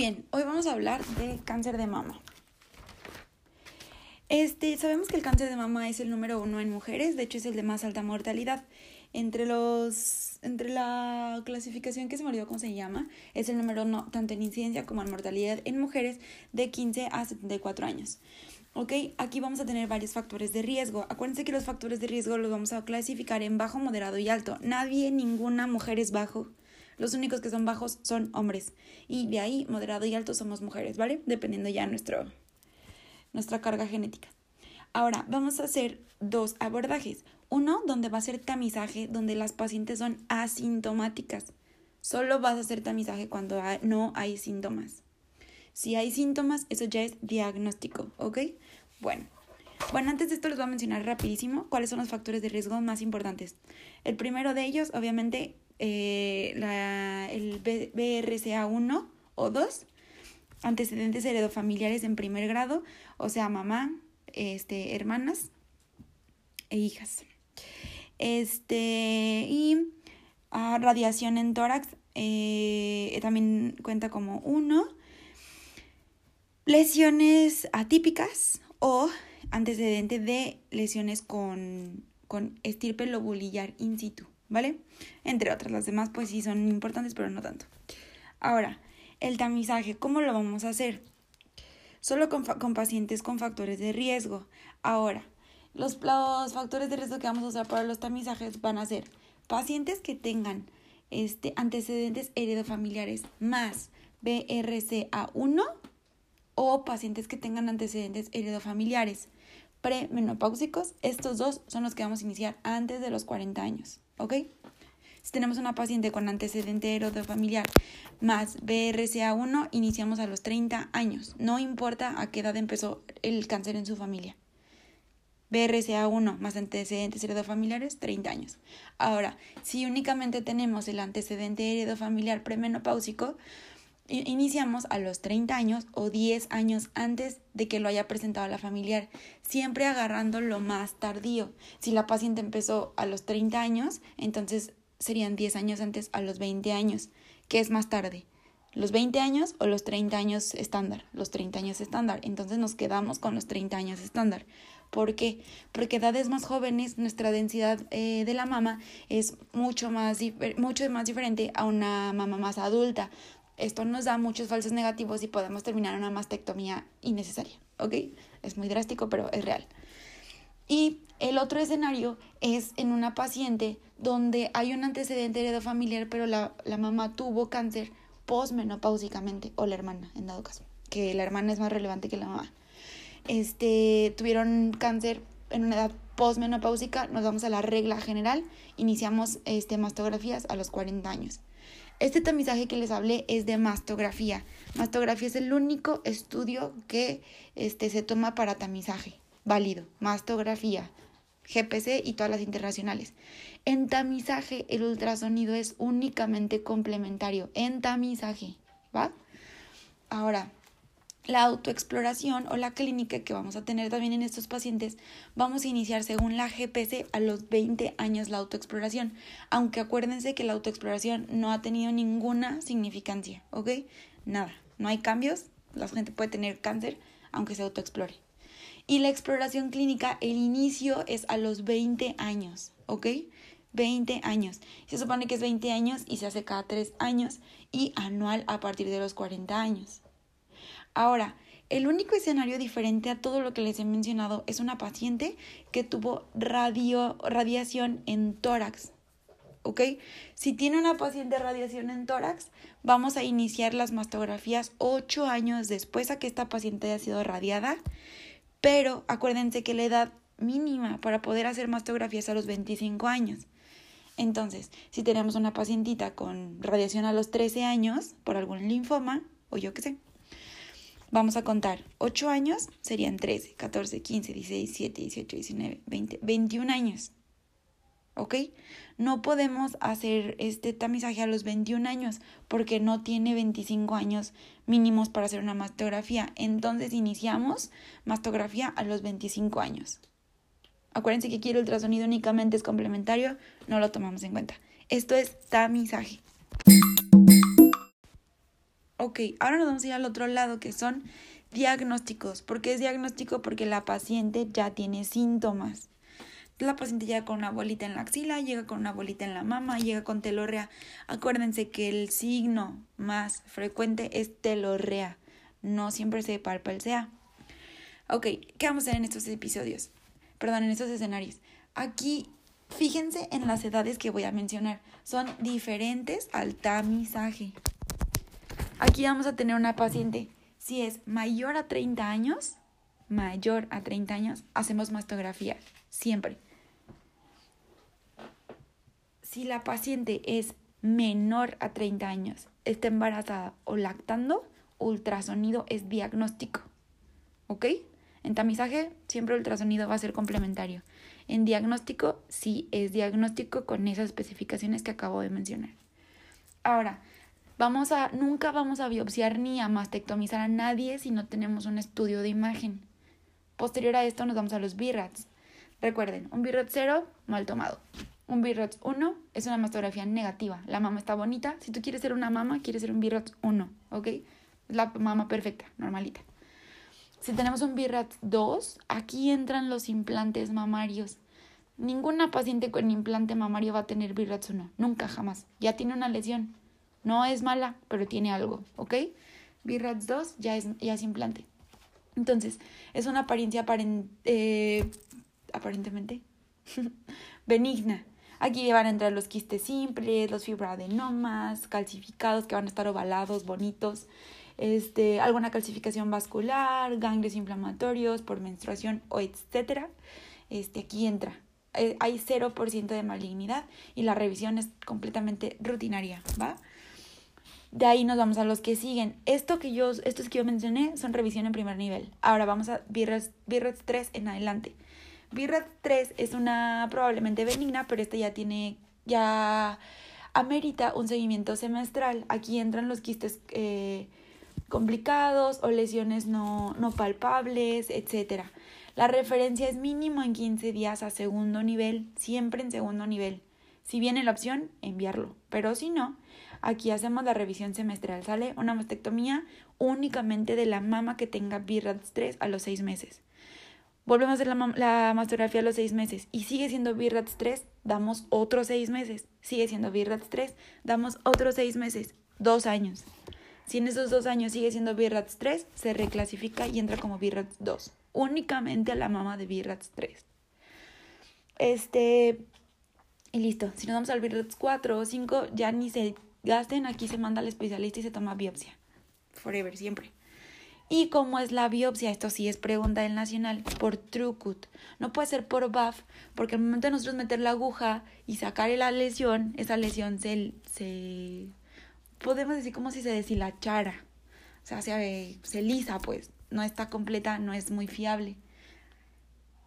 bien, hoy vamos a hablar de cáncer de mama. Este, sabemos que el cáncer de mama es el número uno en mujeres, de hecho es el de más alta mortalidad. Entre los, entre la clasificación que se me olvidó cómo se llama, es el número no tanto en incidencia como en mortalidad en mujeres de 15 a 74 años. Ok, aquí vamos a tener varios factores de riesgo. Acuérdense que los factores de riesgo los vamos a clasificar en bajo, moderado y alto. Nadie, ninguna mujer es bajo. Los únicos que son bajos son hombres. Y de ahí, moderado y alto, somos mujeres, ¿vale? Dependiendo ya nuestro, nuestra carga genética. Ahora, vamos a hacer dos abordajes. Uno, donde va a ser tamizaje, donde las pacientes son asintomáticas. Solo vas a hacer tamizaje cuando no hay síntomas. Si hay síntomas, eso ya es diagnóstico, ¿ok? Bueno. Bueno, antes de esto les voy a mencionar rapidísimo cuáles son los factores de riesgo más importantes. El primero de ellos, obviamente, eh, el BRCA1 o 2, antecedentes heredofamiliares en primer grado, o sea, mamá, este, hermanas e hijas. Este, y ah, radiación en tórax eh, también cuenta como uno lesiones atípicas o antecedente de lesiones con, con estirpe lobulillar in situ, ¿vale? Entre otras, las demás pues sí son importantes, pero no tanto. Ahora, el tamizaje, ¿cómo lo vamos a hacer? Solo con, con pacientes con factores de riesgo. Ahora, los, los, factores de riesgo que vamos a usar para los tamizajes van a ser pacientes que tengan este, antecedentes heredofamiliares más BRCA1 o pacientes que tengan antecedentes heredofamiliares premenopáusicos. Estos dos son los que vamos a iniciar antes de los 40 años, ¿ok? Si tenemos una paciente con antecedente heredofamiliar más BRCA1, iniciamos a los 30 años. No importa a qué edad empezó el cáncer en su familia. BRCA1 más antecedentes heredofamiliares, 30 años. Ahora, si únicamente tenemos el antecedente heredofamiliar premenopáusico, iniciamos a los 30 años o 10 años antes de que lo haya presentado la familiar, siempre agarrando lo más tardío. Si la paciente empezó a los 30 años, entonces serían 10 años antes a los 20 años, que es más tarde. Los 20 años o los 30 años estándar, los 30 años estándar. Entonces nos quedamos con los 30 años estándar. ¿Por qué? Porque edades más jóvenes nuestra densidad eh, de la mama es mucho más, mucho más diferente a una mama más adulta. Esto nos da muchos falsos negativos y podemos terminar una mastectomía innecesaria, ¿ok? Es muy drástico, pero es real. Y el otro escenario es en una paciente donde hay un antecedente heredofamiliar, pero la, la mamá tuvo cáncer postmenopáusicamente, o la hermana, en dado caso, que la hermana es más relevante que la mamá. Este, tuvieron cáncer en una edad postmenopáusica, nos vamos a la regla general, iniciamos este, mastografías a los 40 años. Este tamizaje que les hablé es de mastografía. Mastografía es el único estudio que este, se toma para tamizaje. Válido. Mastografía. GPC y todas las internacionales. En tamizaje, el ultrasonido es únicamente complementario. En tamizaje. ¿Va? Ahora, la autoexploración o la clínica que vamos a tener también en estos pacientes, vamos a iniciar según la GPC a los 20 años la autoexploración, aunque acuérdense que la autoexploración no ha tenido ninguna significancia, ¿ok? Nada, no hay cambios, la gente puede tener cáncer aunque se autoexplore. Y la exploración clínica, el inicio es a los 20 años, ¿ok? 20 años. Se supone que es 20 años y se hace cada 3 años y anual a partir de los 40 años. Ahora, el único escenario diferente a todo lo que les he mencionado es una paciente que tuvo radio, radiación en tórax. ¿Ok? Si tiene una paciente radiación en tórax, vamos a iniciar las mastografías 8 años después a que esta paciente haya sido radiada. Pero acuérdense que la edad mínima para poder hacer mastografías es a los 25 años. Entonces, si tenemos una pacientita con radiación a los 13 años por algún linfoma, o yo qué sé, Vamos a contar. 8 años serían 13, 14, 15, 16, 17, 18, 19, 20, 21 años. ¿Ok? No podemos hacer este tamizaje a los 21 años porque no tiene 25 años mínimos para hacer una mastografía. Entonces iniciamos mastografía a los 25 años. Acuérdense que aquí el ultrasonido únicamente es complementario, no lo tomamos en cuenta. Esto es tamizaje. Ok, ahora nos vamos a ir al otro lado que son diagnósticos. ¿Por qué es diagnóstico? Porque la paciente ya tiene síntomas. La paciente llega con una bolita en la axila, llega con una bolita en la mama, llega con telorrea. Acuérdense que el signo más frecuente es telorrea. No siempre se palpa el SEA. Ok, ¿qué vamos a hacer en estos episodios? Perdón, en estos escenarios. Aquí, fíjense en las edades que voy a mencionar. Son diferentes al tamizaje. Aquí vamos a tener una paciente. Si es mayor a 30 años, mayor a 30 años, hacemos mastografía. Siempre. Si la paciente es menor a 30 años, está embarazada o lactando, ultrasonido es diagnóstico. ¿Ok? En tamizaje, siempre ultrasonido va a ser complementario. En diagnóstico, sí es diagnóstico con esas especificaciones que acabo de mencionar. Ahora, vamos a, nunca vamos a biopsiar ni a mastectomizar a nadie si no tenemos un estudio de imagen. Posterior a esto nos vamos a los BIRATs. Recuerden, un BIRAT 0, mal tomado. Un BIRATS 1 es una mastografía negativa. La mama está bonita. Si tú quieres ser una mama, quieres ser un BIRATS 1, ¿ok? Es la mama perfecta, normalita. Si tenemos un BIRATS 2, aquí entran los implantes mamarios. Ninguna paciente con implante mamario va a tener BIRATS 1. Nunca, jamás. Ya tiene una lesión. No es mala, pero tiene algo, ¿ok? BIRATS 2 ya es, ya es implante. Entonces, es una apariencia eh, aparentemente benigna. Aquí van a entrar los quistes simples, los fibroadenomas, calcificados que van a estar ovalados, bonitos, este, alguna calcificación vascular, ganglios inflamatorios por menstruación o etcétera. Este, aquí entra. Eh, hay 0% de malignidad y la revisión es completamente rutinaria, ¿va? De ahí nos vamos a los que siguen. Esto que yo, estos que yo mencioné son revisión en primer nivel. Ahora vamos a BIRRETS 3 en adelante. BIRRET 3 es una probablemente benigna, pero esta ya tiene, ya amerita un seguimiento semestral. Aquí entran los quistes eh, complicados o lesiones no, no palpables, etc. La referencia es mínimo en 15 días a segundo nivel, siempre en segundo nivel. Si viene la opción, enviarlo. Pero si no, aquí hacemos la revisión semestral. Sale una mastectomía únicamente de la mama que tenga BIRRAT 3 a los 6 meses. Volvemos a hacer la, mastografía a los seis meses y sigue siendo BIRATS 3, damos otros seis meses. Sigue siendo BIRATS 3, damos otros seis meses, dos años. Si en esos dos años sigue siendo BIRATS 3, se reclasifica y entra como BIRATS 2. Únicamente a la mama de BIRATS 3. Este. Y listo. Si nos vamos al BIRATS 4 o 5, ya ni se gasten. Aquí se manda al especialista y se toma biopsia. Forever, siempre. Y cómo es la biopsia, esto sí es pregunta del nacional, por TrueCut. No puede ser por BAF, porque al momento de nosotros meter la aguja y sacar la lesión, esa lesión se, se podemos decir como si se deshilachara. O sea, se, se lisa, pues. No está completa, no es muy fiable.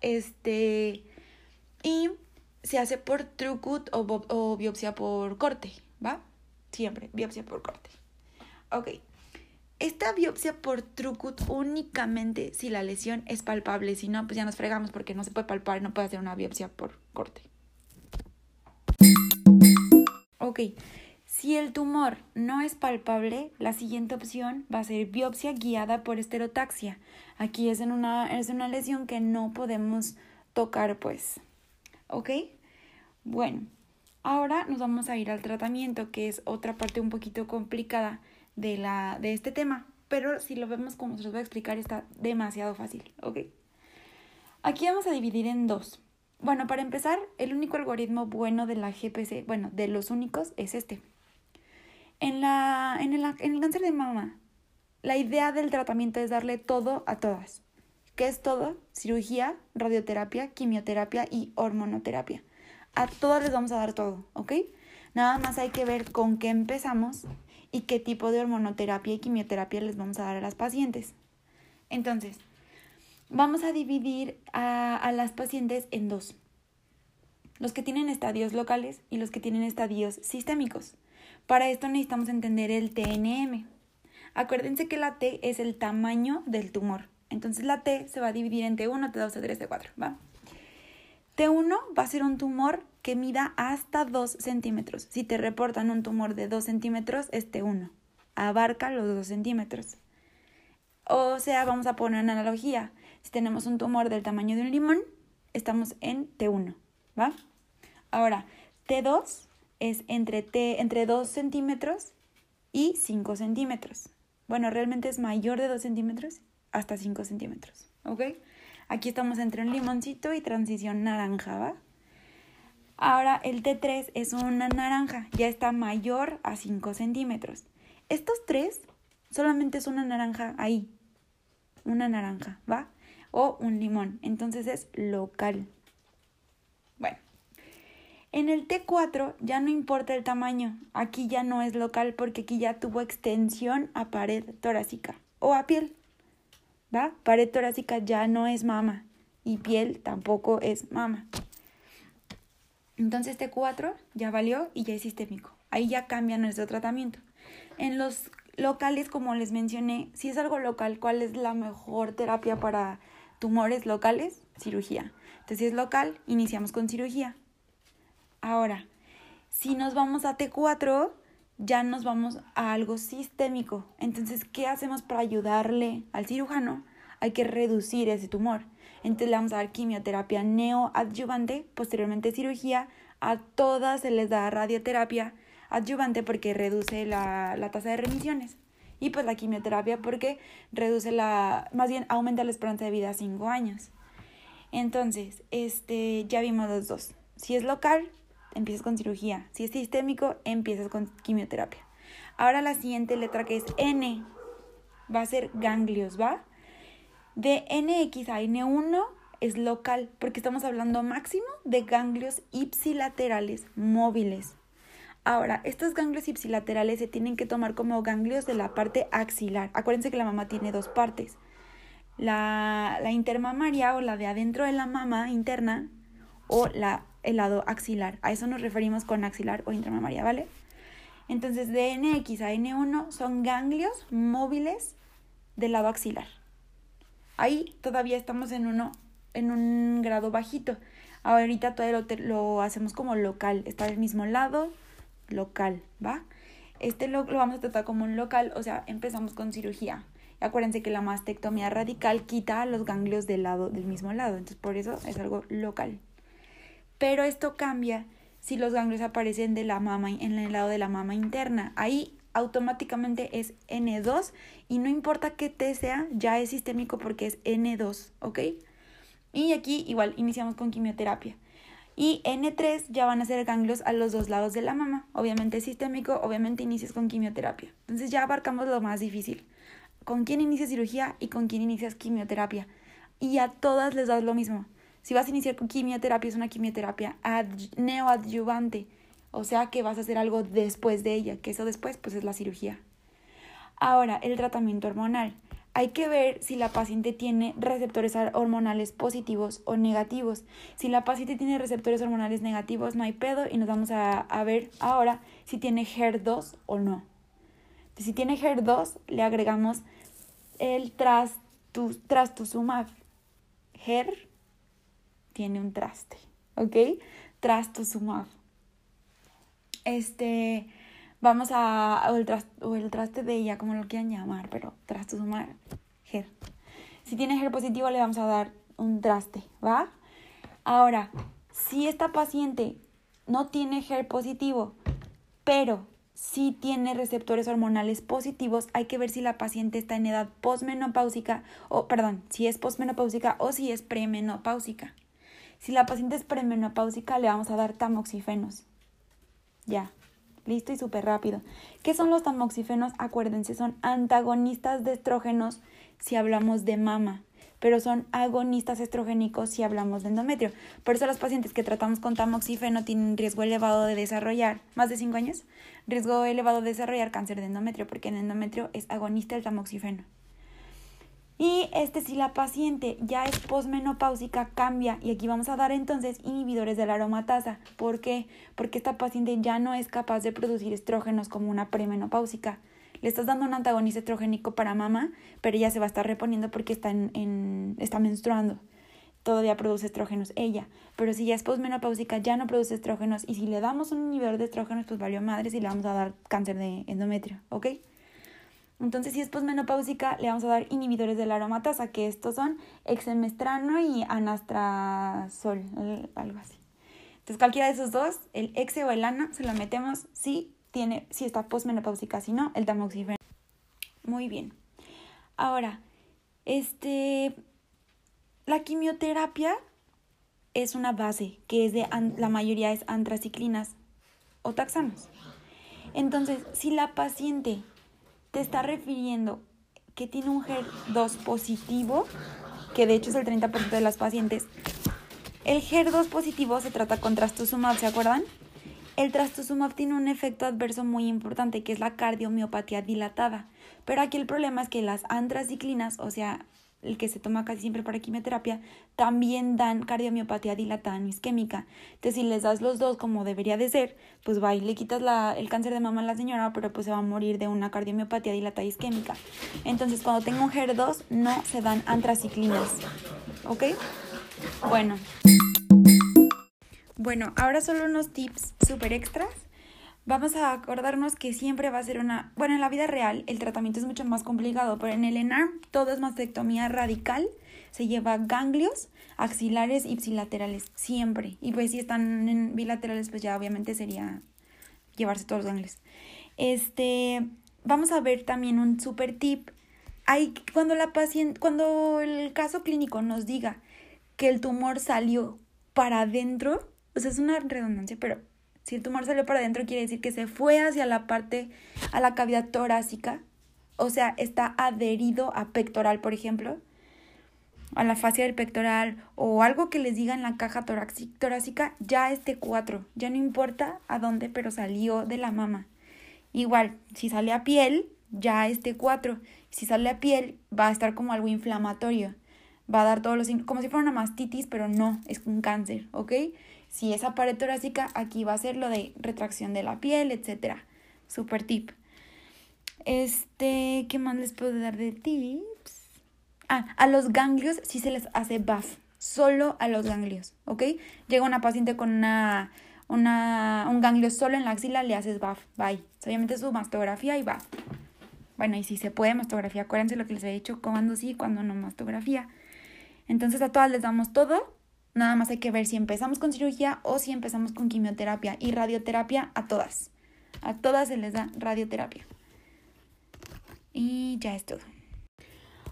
Este. Y se hace por TrueCut o, o biopsia por corte, ¿va? Siempre, biopsia por corte. Ok. Esta biopsia por trucut únicamente si la lesión es palpable, si no, pues ya nos fregamos porque no se puede palpar, no puede hacer una biopsia por corte. Ok, si el tumor no es palpable, la siguiente opción va a ser biopsia guiada por esterotaxia. Aquí es, en una, es una lesión que no podemos tocar, pues. ¿Ok? Bueno, ahora nos vamos a ir al tratamiento, que es otra parte un poquito complicada de, la, de este tema, pero si lo vemos como se los voy a explicar está demasiado fácil, ¿ok? Aquí vamos a dividir en dos. Bueno, para empezar, el único algoritmo bueno de la GPC, bueno, de los únicos, es este. En, la, en, el, en el cáncer de mama, la idea del tratamiento es darle todo a todas. ¿Qué es todo? Cirugía, radioterapia, quimioterapia y hormonoterapia. A todas les vamos a dar todo, ¿ok? Nada más hay que ver con qué empezamos y qué tipo de hormonoterapia y quimioterapia les vamos a dar a las pacientes. Entonces, vamos a dividir a, las pacientes en dos. Los que tienen estadios locales y los que tienen estadios sistémicos. Para esto necesitamos entender el TNM. Acuérdense que la T es el tamaño del tumor. Entonces la T se va a dividir en T1, T2, T3, T4, ¿va? T1 va a ser un tumor que mida hasta 2 centímetros. Si te reportan un tumor de 2 centímetros, es T1. abarca los 2 centímetros. O sea, vamos a poner una analogía. Si tenemos un tumor del tamaño de un limón, estamos en T1, ¿va? Ahora, T2 es entre, T, entre 2 centímetros y 5 centímetros. Bueno, realmente es mayor de 2 centímetros hasta 5 centímetros, ¿ok? Aquí estamos entre un limoncito y transición naranja, ¿va? Ahora el T3 es una naranja, ya está mayor a 5 centímetros. Estos tres solamente es una naranja ahí, una naranja, ¿va? O un limón, entonces es local. Bueno, en el T4 ya no importa el tamaño, aquí ya no es local porque aquí ya tuvo extensión a pared torácica o a piel. ¿Va? Pared torácica ya no es mama y piel tampoco es mama. Entonces T4 ya valió y ya es sistémico. Ahí ya cambia nuestro tratamiento. En los locales, como les mencioné, si es algo local, ¿cuál es la mejor terapia para tumores locales? Cirugía. Entonces, si es local, iniciamos con cirugía. Ahora, si nos vamos a T4, ya nos vamos a algo sistémico. Entonces, ¿qué hacemos para ayudarle al cirujano? Hay que reducir ese tumor. Entonces le vamos a dar quimioterapia neoadyuvante, posteriormente cirugía. A todas se les da radioterapia adyuvante porque reduce la, la tasa de remisiones. Y pues la quimioterapia porque reduce la, más bien aumenta la esperanza de vida a 5 años. Entonces, este, ya vimos los dos. Si es local, empiezas con cirugía. Si es sistémico, empiezas con quimioterapia. Ahora la siguiente letra que es N va a ser ganglios, ¿va? De NX a N1 es local porque estamos hablando máximo de ganglios ipsilaterales móviles. Ahora, estos ganglios ipsilaterales se tienen que tomar como ganglios de la parte axilar. Acuérdense que la mama tiene dos partes. La, la intermamaria o la de adentro de la mama interna o la el lado axilar. A eso nos referimos con axilar o intermamaria, ¿vale? Entonces, de NX a N1 son ganglios móviles del lado axilar. Ahí todavía estamos en, uno, en un grado bajito. Ahorita todavía lo, lo hacemos como local. Está del mismo lado, local, ¿va? Este lo, lo vamos a tratar como un local, o sea, empezamos con cirugía. Acuérdense que la mastectomía radical quita los ganglios del lado del mismo lado, entonces por eso es algo local. Pero esto cambia si los ganglios aparecen de la mama, en el lado de la mama interna. Ahí automáticamente es N2 y no importa qué T sea, ya es sistémico porque es N2, ¿ok? Y aquí igual iniciamos con quimioterapia. Y N3 ya van a ser ganglios a los dos lados de la mama. Obviamente es sistémico, obviamente inicias con quimioterapia. Entonces ya abarcamos lo más difícil. ¿Con quién inicias cirugía y con quién inicias quimioterapia? Y a todas les das lo mismo. Si vas a iniciar con quimioterapia, es una quimioterapia neoadyuvante, o sea que vas a hacer algo después de ella, que eso después pues es la cirugía. Ahora, el tratamiento hormonal. Hay que ver si la paciente tiene receptores hormonales positivos o negativos. Si la paciente tiene receptores hormonales negativos, no hay pedo y nos vamos a, a ver ahora si tiene HER2 o no. Si tiene HER2, le agregamos el trastuzumab. HER tiene un traste, ¿ok? Trastuzumab. Este, vamos a, o el, o el traste de ella, como lo quieran llamar, pero trastuzumab, GER. Si tiene GER positivo, le vamos a dar un traste, ¿va? Ahora, si esta paciente no tiene GER positivo, pero si tiene receptores hormonales positivos, hay que ver si la paciente está en edad posmenopáusica o, perdón, si es posmenopáusica o si es premenopáusica. Si la paciente es premenopáusica, le vamos a dar tamoxifenos. Ya, listo y súper rápido. ¿Qué son los tamoxifenos? Acuérdense, son antagonistas de estrógenos si hablamos de mama, pero son agonistas estrogénicos si hablamos de endometrio. Por eso los pacientes que tratamos con tamoxifeno tienen riesgo elevado de desarrollar, más de 5 años, riesgo elevado de desarrollar cáncer de endometrio, porque en endometrio es agonista el tamoxifeno. Y este, si la paciente ya es posmenopáusica, cambia. Y aquí vamos a dar entonces inhibidores de la aromatasa. ¿Por qué? Porque esta paciente ya no es capaz de producir estrógenos como una premenopáusica. Le estás dando un antagonista estrogénico para mamá, pero ella se va a estar reponiendo porque está, en, está menstruando. Todavía produce estrógenos ella. Pero si ya es posmenopáusica, ya no produce estrógenos. Y si le damos un inhibidor de estrógenos, pues valió madres y le vamos a dar cáncer de endometrio. ¿Ok? Entonces, si es posmenopáusica, le vamos a dar inhibidores de la aromatasa, que estos son exemestrano y anastrazol, algo así. Entonces, cualquiera de esos dos, el exe o el ana, se lo metemos si, tiene, si está posmenopáusica, si no, el tamoxifeno. Muy bien. Ahora, este, la quimioterapia es una base que es de la mayoría es antraciclinas o taxanos. Entonces, si la paciente te está refiriendo que tiene un HER2 positivo, que de hecho es el 30% de las pacientes, el HER2 positivo se trata con trastuzumab, ¿se acuerdan? El trastuzumab tiene un efecto adverso muy importante que es la cardiomiopatía dilatada. Pero aquí el problema es que las antraciclinas, o sea, el que se toma casi siempre para quimioterapia, también dan cardiomiopatía dilatada no isquémica. Entonces, si les das los dos como debería de ser, pues va y le quitas la, el cáncer de mama a la señora, pero pues se va a morir de una cardiomiopatía dilatada isquémica. Entonces, cuando tenga un HER2, no se dan antraciclinas. ¿Ok? Bueno. Bueno, ahora solo unos tips súper extras vamos a acordarnos que siempre va a ser una... Bueno, en la vida real el tratamiento es mucho más complicado, pero en el ENARM todo es mastectomía radical, se lleva ganglios axilares y ipsilaterales, siempre. Y pues si están en bilaterales, pues ya obviamente sería llevarse todos los ganglios. Este, vamos a ver también un super tip. Hay, cuando la paciente, cuando el caso clínico nos diga que el tumor salió para adentro, o sea, es una redundancia, pero si el tumor salió para adentro, quiere decir que se fue hacia la parte, a la cavidad torácica. O sea, está adherido a pectoral, por ejemplo, a la fascia del pectoral o algo que les diga en la caja torácica, ya este 4. Ya no importa a dónde, pero salió de la mama. Igual, si sale a piel, ya este 4. Si sale a piel, va a estar como algo inflamatorio. Va a dar todos los como si fuera una mastitis, pero no, es un cáncer, ¿ok? Si es pared torácica, aquí va a ser lo de retracción de la piel, etc. Super tip. Este, ¿qué más les puedo dar de tips? Ah, a los ganglios sí se les hace buff. Solo a los ganglios, ¿ok? Llega una paciente con una, una, un ganglio solo en la axila, le haces buff. Bye. Obviamente su mastografía y buff. Bueno, y si se puede mastografía, acuérdense lo que les he dicho, cuando sí, cuando no mastografía. Entonces a todas les damos todo Nada más hay que ver si empezamos con cirugía o si empezamos con quimioterapia y radioterapia a todas. A todas se les da radioterapia. Y ya es todo.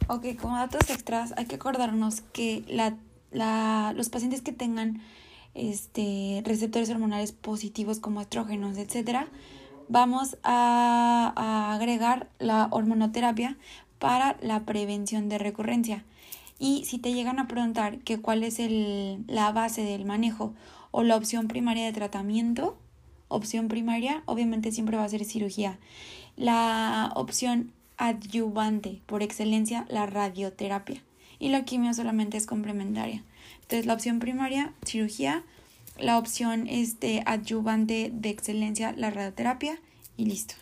Ok, como datos extras, hay que acordarnos que la, los pacientes que tengan este, receptores hormonales positivos como estrógenos, etc., vamos a agregar la hormonoterapia para la prevención de recurrencia. Y si te llegan a preguntar que cuál es el, la base del manejo o la opción primaria de tratamiento, opción primaria obviamente siempre va a ser cirugía. La opción adyuvante por excelencia, la radioterapia. Y la quimio solamente es complementaria. Entonces la opción primaria, cirugía. La opción este, adyuvante de excelencia, la radioterapia. Y listo.